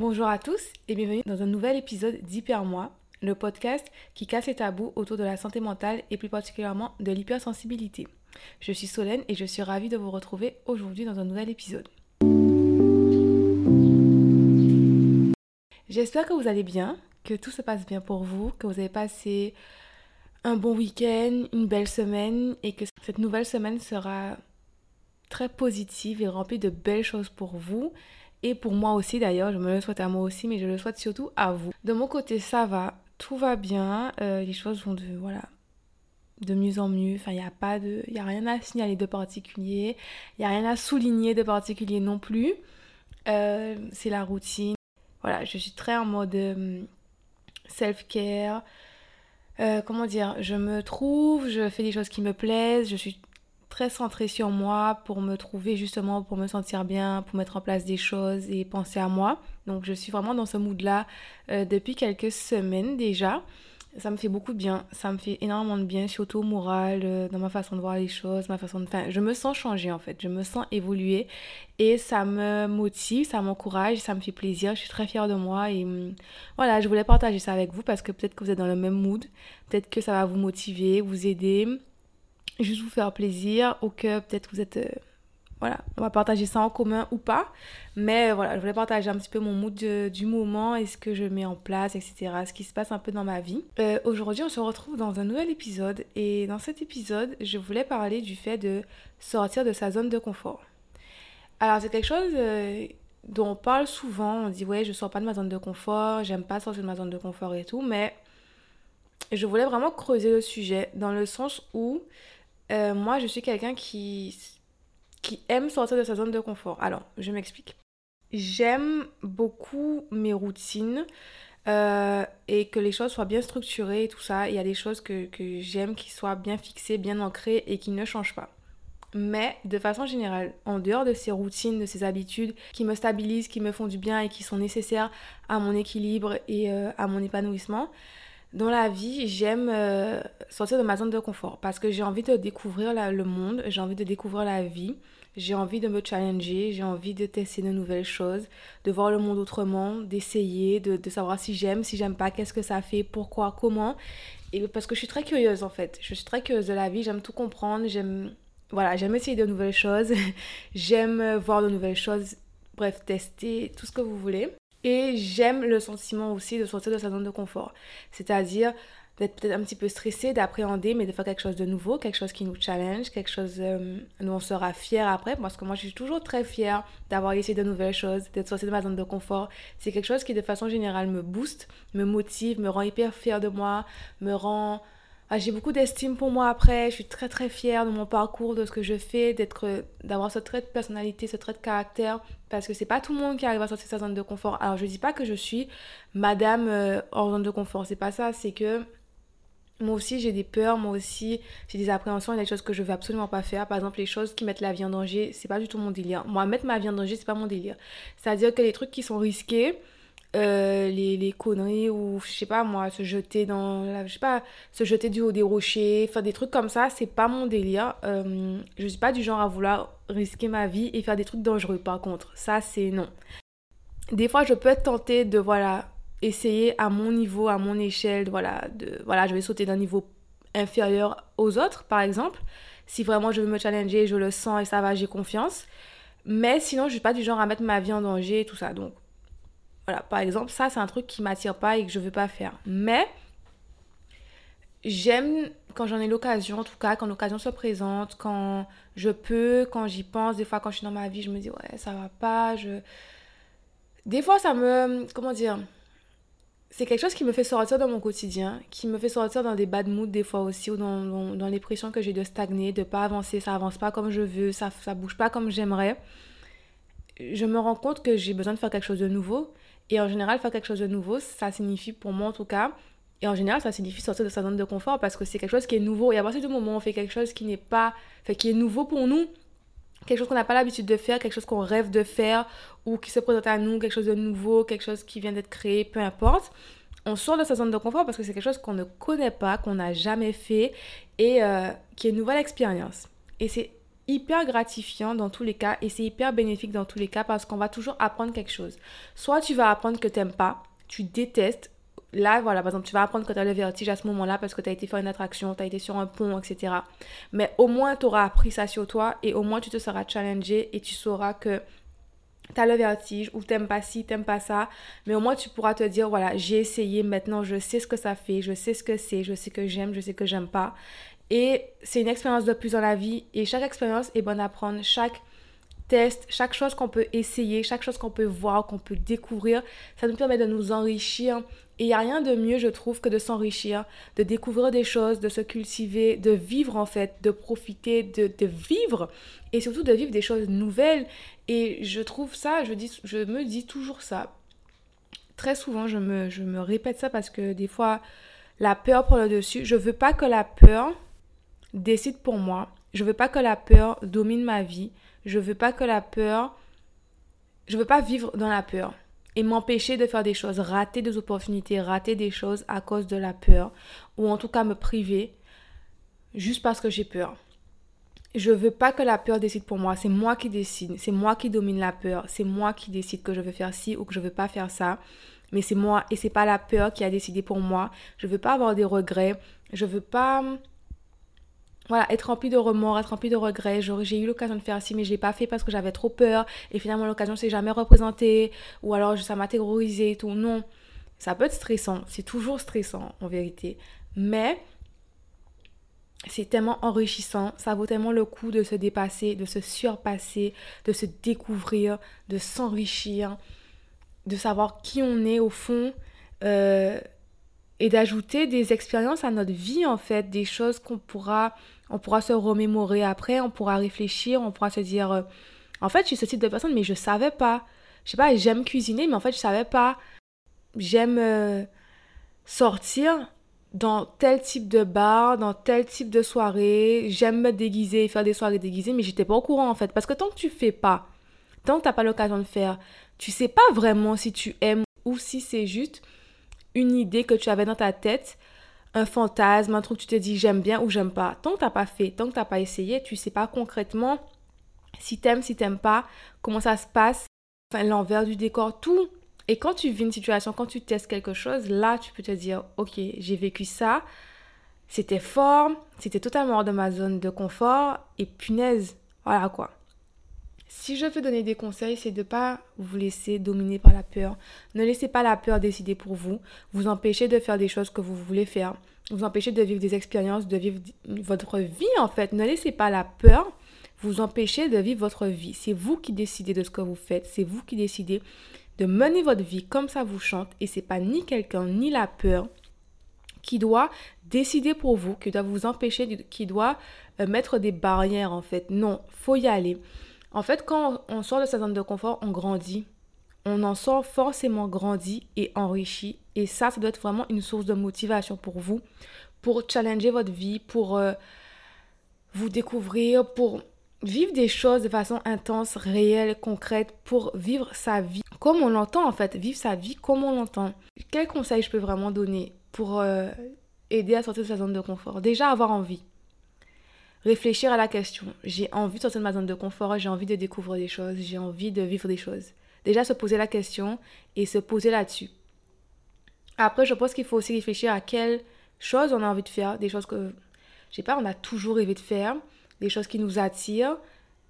Bonjour à tous et bienvenue dans un nouvel épisode d'Hyper Moi, le podcast qui casse les tabous autour de la santé mentale et plus particulièrement de l'hypersensibilité. Je suis Solène et je suis ravie de vous retrouver aujourd'hui dans un nouvel épisode. J'espère que vous allez bien, que tout se passe bien pour vous, que vous avez passé un bon week-end, une belle semaine et que cette nouvelle semaine sera très positive et remplie de belles choses pour vous et pour moi aussi d'ailleurs. Je me le souhaite à moi aussi, mais je le souhaite surtout à vous. De mon côté, ça va, tout va bien, euh, les choses vont de voilà de mieux en mieux. Enfin, il n'y a pas de, il a rien à signaler de particulier, il y a rien à souligner de particulier non plus. Euh, c'est la routine. Voilà, je suis très en mode euh, self-care. comment dire, je me trouve, je fais des choses qui me plaisent, je suis très centrée sur moi pour me trouver justement, pour me sentir bien, pour mettre en place des choses et penser à moi. Donc je suis vraiment dans ce mood-là euh, depuis quelques semaines déjà. Ça me fait beaucoup de bien, ça me fait énormément de bien, surtout au moral, euh, dans ma façon de voir les choses, ma façon de... Enfin, je me sens changer en fait, je me sens évoluer et ça me motive, ça m'encourage, ça me fait plaisir, je suis très fière de moi et hum, voilà, je voulais partager ça avec vous parce que peut-être que vous êtes dans le même mood, peut-être que ça va vous motiver, vous aider juste vous faire plaisir ou que peut-être vous êtes... Euh, voilà, on va partager ça en commun ou pas. Mais voilà, je voulais partager un petit peu mon mood du moment et ce que je mets en place, etc. Ce qui se passe un peu dans ma vie. Euh, aujourd'hui, on se retrouve dans un nouvel épisode. Et dans cet épisode, je voulais parler du fait de sortir de sa zone de confort. Alors, c'est quelque chose euh, dont on parle souvent. On dit, ouais, je sors pas de ma zone de confort, j'aime pas sortir de ma zone de confort et tout. Mais je voulais vraiment creuser le sujet dans le sens où euh, moi, je suis quelqu'un qui, qui aime sortir de sa zone de confort. Alors, je m'explique. J'aime beaucoup mes routines euh, et que les choses soient bien structurées et tout ça. Il y a des choses que, que j'aime qui soient bien fixées, bien ancrées et qui ne changent pas. Mais de façon générale, en dehors de ces routines, de ces habitudes qui me stabilisent, qui me font du bien et qui sont nécessaires à mon équilibre et euh, à mon épanouissement, dans la vie, j'aime euh, sortir de ma zone de confort parce que j'ai envie de découvrir le monde, j'ai envie de découvrir la vie, j'ai envie de me challenger, j'ai envie de tester de nouvelles choses, de voir le monde autrement, d'essayer, de, savoir si j'aime, si j'aime pas, qu'est-ce que ça fait, pourquoi, comment. Et parce que je suis très curieuse en fait. Je suis très curieuse de la vie, j'aime tout comprendre, j'aime voilà, j'aime essayer de nouvelles choses, j'aime voir de nouvelles choses, bref, tester tout ce que vous voulez. Et j'aime le sentiment aussi de sortir de sa zone de confort. C'est-à-dire d'être peut-être un petit peu stressé, d'appréhender, mais de faire quelque chose de nouveau, quelque chose qui nous challenge, quelque chose euh, dont on sera fier après. Parce que moi, je suis toujours très fière d'avoir essayé de nouvelles choses, d'être sortie de ma zone de confort. C'est quelque chose qui, de façon générale, me booste, me motive, me rend hyper fière de moi, me rend j'ai beaucoup d'estime pour moi après. Je suis très très fière de mon parcours, de ce que je fais, d'avoir ce trait de personnalité, ce trait de caractère. Parce que c'est pas tout le monde qui arrive à sortir de sa zone de confort. Alors je dis pas que je suis madame euh, hors zone de confort. C'est pas ça. C'est que moi aussi j'ai des peurs, moi aussi j'ai des appréhensions, il y a des choses que je veux absolument pas faire. Par exemple, les choses qui mettent la vie en danger, c'est pas du tout mon délire. Moi, mettre ma vie en danger, c'est pas mon délire. C'est-à-dire que les trucs qui sont risqués, euh, les, les, conneries ou je sais pas moi se jeter dans la, je sais pas se jeter du haut des rochers faire des trucs comme ça c'est pas mon délire. Euh, je suis pas du genre à vouloir risquer ma vie et faire des trucs dangereux par contre. Ça c'est non. Des fois je peux être tentée de voilà essayer à mon niveau à mon échelle voilà de voilà je vais sauter d'un niveau inférieur aux autres par exemple. Si vraiment je veux me challenger je le sens et ça va j'ai confiance. Mais sinon je suis pas du genre à mettre ma vie en danger et tout ça donc voilà, par exemple, ça, c'est un truc qui m'attire pas et que je veux pas faire. Mais j'aime quand j'en ai l'occasion, en tout cas, quand l'occasion se présente, quand je peux, quand j'y pense. Des fois, quand je suis dans ma vie, je me dis, ouais, ça va pas. Je... Des fois, ça me. Comment dire c'est quelque chose qui me fait sortir dans mon quotidien, qui me fait sortir dans des bad moods des fois aussi, ou dans, dans, dans l'impression que j'ai de stagner, de pas avancer, ça avance pas comme je veux, ça, ça bouge pas comme j'aimerais. Je me rends compte que j'ai besoin de faire quelque chose de nouveau et en général, faire quelque chose de nouveau, ça signifie, pour moi en tout cas, et en général, ça signifie sortir de sa zone de confort parce que c'est quelque chose qui est nouveau. Et à partir du moment où on fait quelque chose qui n'est pas, fait, qui est nouveau pour nous, quelque chose qu'on n'a pas l'habitude de faire, quelque chose qu'on rêve de faire ou qui se présente à nous, quelque chose de nouveau, quelque chose qui vient d'être créé, peu importe, on sort de sa zone de confort parce que c'est quelque chose qu'on ne connaît pas, qu'on n'a jamais fait et euh, qui est une nouvelle expérience. Et c'est hyper gratifiant dans tous les cas et c'est hyper bénéfique dans tous les cas parce qu'on va toujours apprendre quelque chose. Soit tu vas apprendre que tu n'aimes pas, tu détestes. Là, voilà, par exemple, tu vas apprendre que tu as le vertige à ce moment-là parce que tu as été faire une attraction, tu as été sur un pont, etc. Mais au moins, tu auras appris ça sur toi et au moins, tu te seras challengé et tu sauras que tu as le vertige ou t'aimes pas ci, t'aimes pas ça, mais au moins tu pourras te dire voilà, j'ai essayé, maintenant je sais ce que ça fait, je sais ce que c'est, je sais que j'aime, je sais que j'aime pas. Et c'est une expérience de plus dans la vie et chaque expérience est bonne à prendre, chaque test, chaque chose qu'on peut essayer, chaque chose qu'on peut voir, qu'on peut découvrir, ça nous permet de nous enrichir. Et il n'y a rien de mieux, je trouve, que de s'enrichir, de découvrir des choses, de se cultiver, de vivre en fait, de profiter, de, vivre et surtout de vivre des choses nouvelles. Et je trouve ça, je, dis, je me dis toujours ça. Très souvent, je me, je me répète ça parce que des fois, la peur prend le dessus. Je veux pas que la peur décide pour moi. Je veux pas que la peur domine ma vie. Je veux pas que la peur. Je veux pas vivre dans la peur et m'empêcher de faire des choses, rater des opportunités, rater des choses à cause de la peur ou en tout cas me priver juste parce que j'ai peur. Je veux pas que la peur décide pour moi, c'est moi qui décide, c'est moi qui domine la peur, c'est moi qui décide que je veux faire ci ou que je veux pas faire ça, mais c'est moi et c'est pas la peur qui a décidé pour moi. Je veux pas avoir des regrets, je veux pas voilà, être rempli de remords, être rempli de regrets. J'ai eu l'occasion de faire ci, mais je l'ai pas fait parce que j'avais trop peur. Et finalement, l'occasion s'est jamais représentée. Ou alors, ça m'a terrorisé et tout. Non, ça peut être stressant. C'est toujours stressant, en vérité. Mais c'est tellement enrichissant. Ça vaut tellement le coup de se dépasser, de se surpasser, de se découvrir, de s'enrichir, de savoir qui on est au fond. Euh, et d'ajouter des expériences à notre vie en fait, des choses qu'on pourra on pourra se remémorer après, on pourra réfléchir, on pourra se dire euh, en fait, je suis ce type de personne mais je savais pas. Je sais pas, j'aime cuisiner mais en fait, je savais pas. J'aime euh, sortir dans tel type de bar, dans tel type de soirée, j'aime me déguiser, faire des soirées déguisées mais j'étais pas au courant en fait parce que tant que tu fais pas, tant que t'as pas l'occasion de faire, tu sais pas vraiment si tu aimes ou si c'est juste une idée que tu avais dans ta tête, un fantasme, un truc tu te dis j'aime bien ou j'aime pas. Tant que t'as pas fait, tant que t'as pas essayé, tu sais pas concrètement si t'aimes, si t'aimes pas, comment ça se passe, enfin l'envers du décor, tout. Et quand tu vis une situation, quand tu testes quelque chose, là tu peux te dire ok, j'ai vécu ça, c'était fort, c'était totalement hors de ma zone de confort et punaise, voilà quoi. Si je veux donner des conseils, c'est de ne pas vous laisser dominer par la peur. Ne laissez pas la peur décider pour vous, vous empêcher de faire des choses que vous voulez faire, vous empêcher de vivre des expériences, de vivre votre vie en fait. Ne laissez pas la peur vous empêcher de vivre votre vie. C'est vous qui décidez de ce que vous faites, c'est vous qui décidez de mener votre vie comme ça vous chante et c'est pas ni quelqu'un ni la peur qui doit décider pour vous, qui doit vous empêcher, qui doit euh, mettre des barrières en fait. Non, faut y aller. En fait, quand on sort de sa zone de confort, on grandit. On en sort forcément grandi et enrichi. Et ça, ça doit être vraiment une source de motivation pour vous, pour challenger votre vie, pour euh, vous découvrir, pour vivre des choses de façon intense, réelle, concrète, pour vivre sa vie comme on l'entend en fait, vivre sa vie comme on l'entend. Quel conseil je peux vraiment donner pour euh, aider à sortir de sa zone de confort? Déjà avoir envie réfléchir à la question. J'ai envie de sortir de ma zone de confort, j'ai envie de découvrir des choses, j'ai envie de vivre des choses. Déjà se poser la question et se poser là-dessus. Après, je pense qu'il faut aussi réfléchir à quelles choses on a envie de faire, des choses que, je sais pas, on a toujours rêvé de faire, des choses qui nous attirent,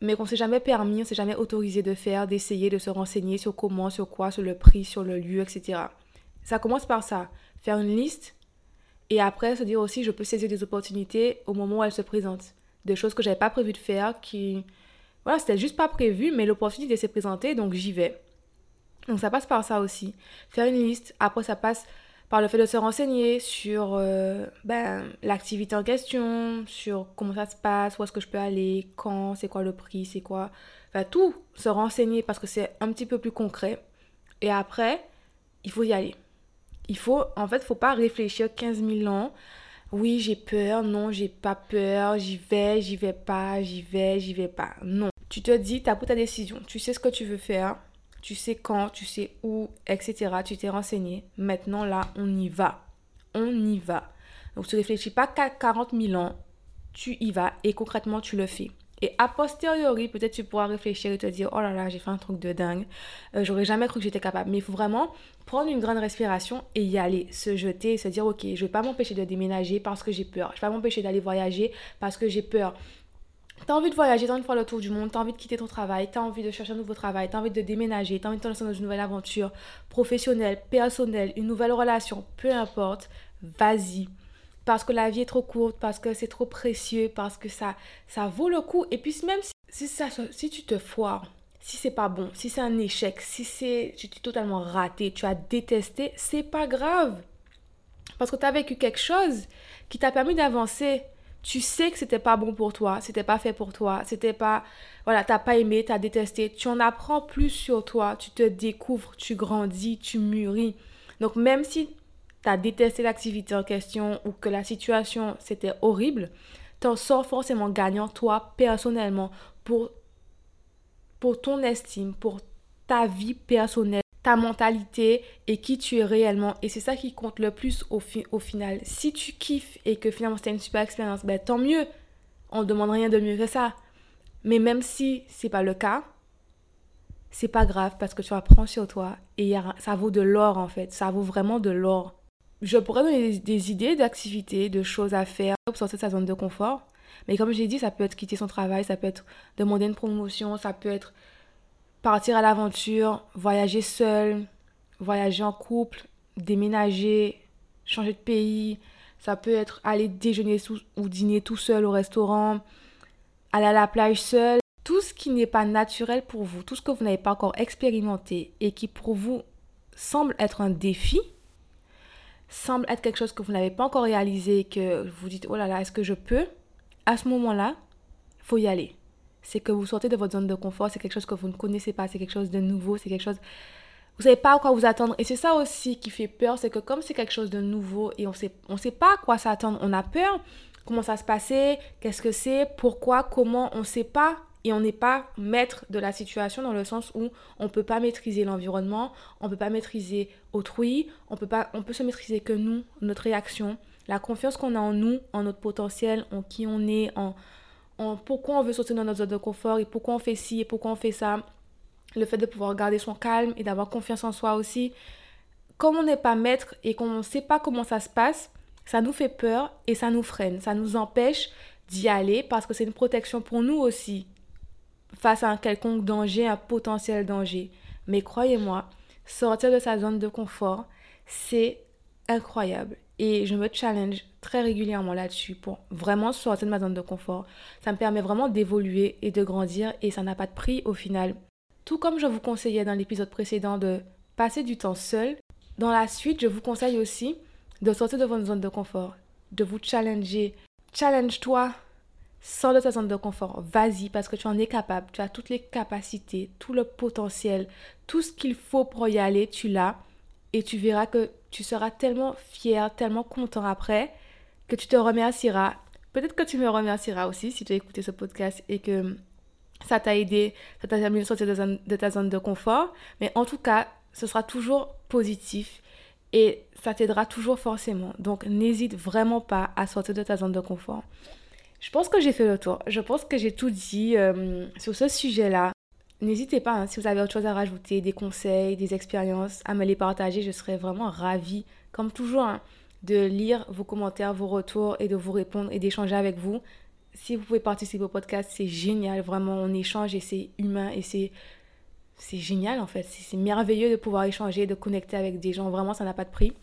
mais qu'on s'est jamais permis, on s'est jamais autorisé de faire, d'essayer, de se renseigner sur comment, sur quoi, sur le prix, sur le lieu, etc. Ça commence par ça, faire une liste et après, se dire aussi, je peux saisir des opportunités au moment où elles se présentent. Des choses que j'avais pas prévu de faire, qui. Voilà, c'était juste pas prévu, mais l'opportunité s'est présentée, donc j'y vais. Donc ça passe par ça aussi. Faire une liste. Après, ça passe par le fait de se renseigner sur euh, ben, l'activité en question, sur comment ça se passe, où est-ce que je peux aller, quand, c'est quoi le prix, c'est quoi. Enfin, tout. Se renseigner parce que c'est un petit peu plus concret. Et après, il faut y aller. Il faut, en fait, faut pas réfléchir 15 000 ans. Oui, j'ai peur, non, j'ai pas peur, j'y vais, j'y vais pas, j'y vais, j'y vais pas. Non. Tu te dis, tu as pris ta décision, tu sais ce que tu veux faire, tu sais quand, tu sais où, etc. Tu t'es renseigné. Maintenant, là, on y va. On y va. Donc, tu réfléchis pas qu'à 40 000 ans, tu y vas et concrètement, tu le fais. Et a posteriori, peut-être tu pourras réfléchir et te dire, oh là là, j'ai fait un truc de dingue, euh, j'aurais jamais cru que j'étais capable. Mais il faut vraiment prendre une grande respiration et y aller, se jeter et se dire, ok, je vais pas m'empêcher de déménager parce que j'ai peur, je vais pas m'empêcher d'aller voyager parce que j'ai peur. T'as envie de voyager, t'as envie de faire le tour du monde, t'as envie de quitter ton travail, t'as envie de chercher un nouveau travail, t'as envie de déménager, t'as envie de te lancer dans une nouvelle aventure professionnelle, personnelle, une nouvelle relation, peu importe, vas-y parce que la vie est trop courte, parce que c'est trop précieux, parce que ça, ça vaut le coup. Et puis même si, ça, si tu te foires, si c'est pas bon, si c'est un échec, si c'est tu t'es totalement raté, tu as détesté, c'est pas grave. Parce que tu as vécu quelque chose qui t'a permis d'avancer. Tu sais que c'était pas bon pour toi, c'était pas fait pour toi, c'était pas voilà, t'as pas aimé, t'as détesté. Tu en apprends plus sur toi, tu te découvres, tu grandis, tu mûris. Donc même si tu détesté l'activité en question ou que la situation c'était horrible, t'en sors forcément gagnant toi personnellement pour, pour ton estime, pour ta vie personnelle, ta mentalité et qui tu es réellement. Et c'est ça qui compte le plus au, au final. Si tu kiffes et que finalement c'était une super expérience, ben tant mieux. On ne demande rien de mieux que ça. Mais même si c'est pas le cas, c'est pas grave parce que tu apprends sur toi et ça vaut de l'or en fait. Ça vaut vraiment de l'or je pourrais donner des, idées d'activités, de choses à faire pour sortir de sa zone de confort. Mais comme j'ai dit, ça peut être quitter son travail, ça peut être demander une promotion, ça peut être partir à l'aventure, voyager seul, voyager en couple, déménager, changer de pays. Ça peut être aller déjeuner ou dîner tout seul au restaurant, aller à la plage seul. Tout ce qui n'est pas naturel pour vous, tout ce que vous n'avez pas encore expérimenté et qui pour vous semble être un défi, semble être quelque chose que vous n'avez pas encore réalisé, que vous dites, oh là là, est-ce que je peux? À ce moment-là, faut y aller. C'est que vous sortez de votre zone de confort, c'est quelque chose que vous ne connaissez pas, c'est quelque chose de nouveau, c'est quelque chose... Vous savez pas à quoi vous attendre. Et c'est ça aussi qui fait peur, c'est que comme c'est quelque chose de nouveau et on sait, on sait pas à quoi s'attendre, on a peur. Comment ça se passait? Qu'est-ce que c'est? Pourquoi? Comment? On sait pas et on n'est pas maître de la situation dans le sens où on ne peut pas maîtriser l'environnement, on ne peut pas maîtriser autrui, on peut, pas, on peut se maîtriser que nous, notre réaction, la confiance qu'on a en nous, en notre potentiel, en qui on est, en, en pourquoi on veut sortir de notre zone de confort et pourquoi on fait ci et pourquoi on fait ça. Le fait de pouvoir garder son calme et d'avoir confiance en soi aussi. Comme on n'est pas maître et qu'on ne sait pas comment ça se passe, ça nous fait peur et ça nous freine. Ça nous empêche d'y aller parce que c'est une protection pour nous aussi face à un quelconque danger, un potentiel danger. Mais croyez-moi, sortir de sa zone de confort, c'est incroyable. Et je me challenge très régulièrement là-dessus pour vraiment sortir de ma zone de confort. Ça me permet vraiment d'évoluer et de grandir et ça n'a pas de prix au final. Tout comme je vous conseillais dans l'épisode précédent de passer du temps seul, dans la suite, je vous conseille aussi de sortir de votre zone de confort, de vous challenger. Challenge-toi Sors de ta zone de confort, vas-y parce que tu en es capable, tu as toutes les capacités, tout le potentiel, tout ce qu'il faut pour y aller, tu l'as et tu verras que tu seras tellement fier, tellement content après que tu te remercieras. Peut-être que tu me remercieras aussi si tu as écouté ce podcast et que ça t'a aidé, ça t'a permis de sortir de, ta zone de confort. Mais en tout cas, ce sera toujours positif et ça t'aidera toujours forcément. Donc n'hésite vraiment pas à sortir de ta zone de confort. Je pense que j'ai fait le tour. Je pense que j'ai tout dit euh, sur ce sujet-là. N'hésitez pas, hein, si vous avez autre chose à rajouter, des conseils, des expériences, à me les partager. Je serais vraiment ravie, comme toujours, hein, de lire vos commentaires, vos retours et de vous répondre et d'échanger avec vous. Si vous pouvez participer au podcast, c'est génial. Vraiment, on échange et c'est humain et c'est c'est génial en fait. C'est merveilleux de pouvoir échanger, de connecter avec des gens. Vraiment, ça n'a pas de prix.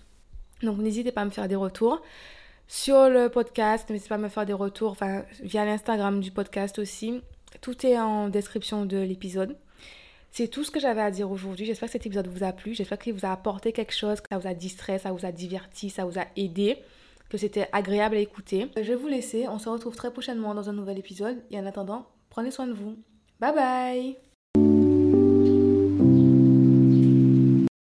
Donc, n'hésitez pas à me faire des retours sur le podcast. N'hésitez pas à me faire des retours enfin, via l'Instagram du podcast aussi. Tout est en description de l'épisode. C'est tout ce que j'avais à dire aujourd'hui. J'espère que cet épisode vous a plu. J'espère qu'il vous a apporté quelque chose, que ça vous a distrait, ça vous a diverti, ça vous a aidé, que c'était agréable à écouter. Je vais vous laisser. On se retrouve très prochainement dans un nouvel épisode. Et en attendant, prenez soin de vous. Bye bye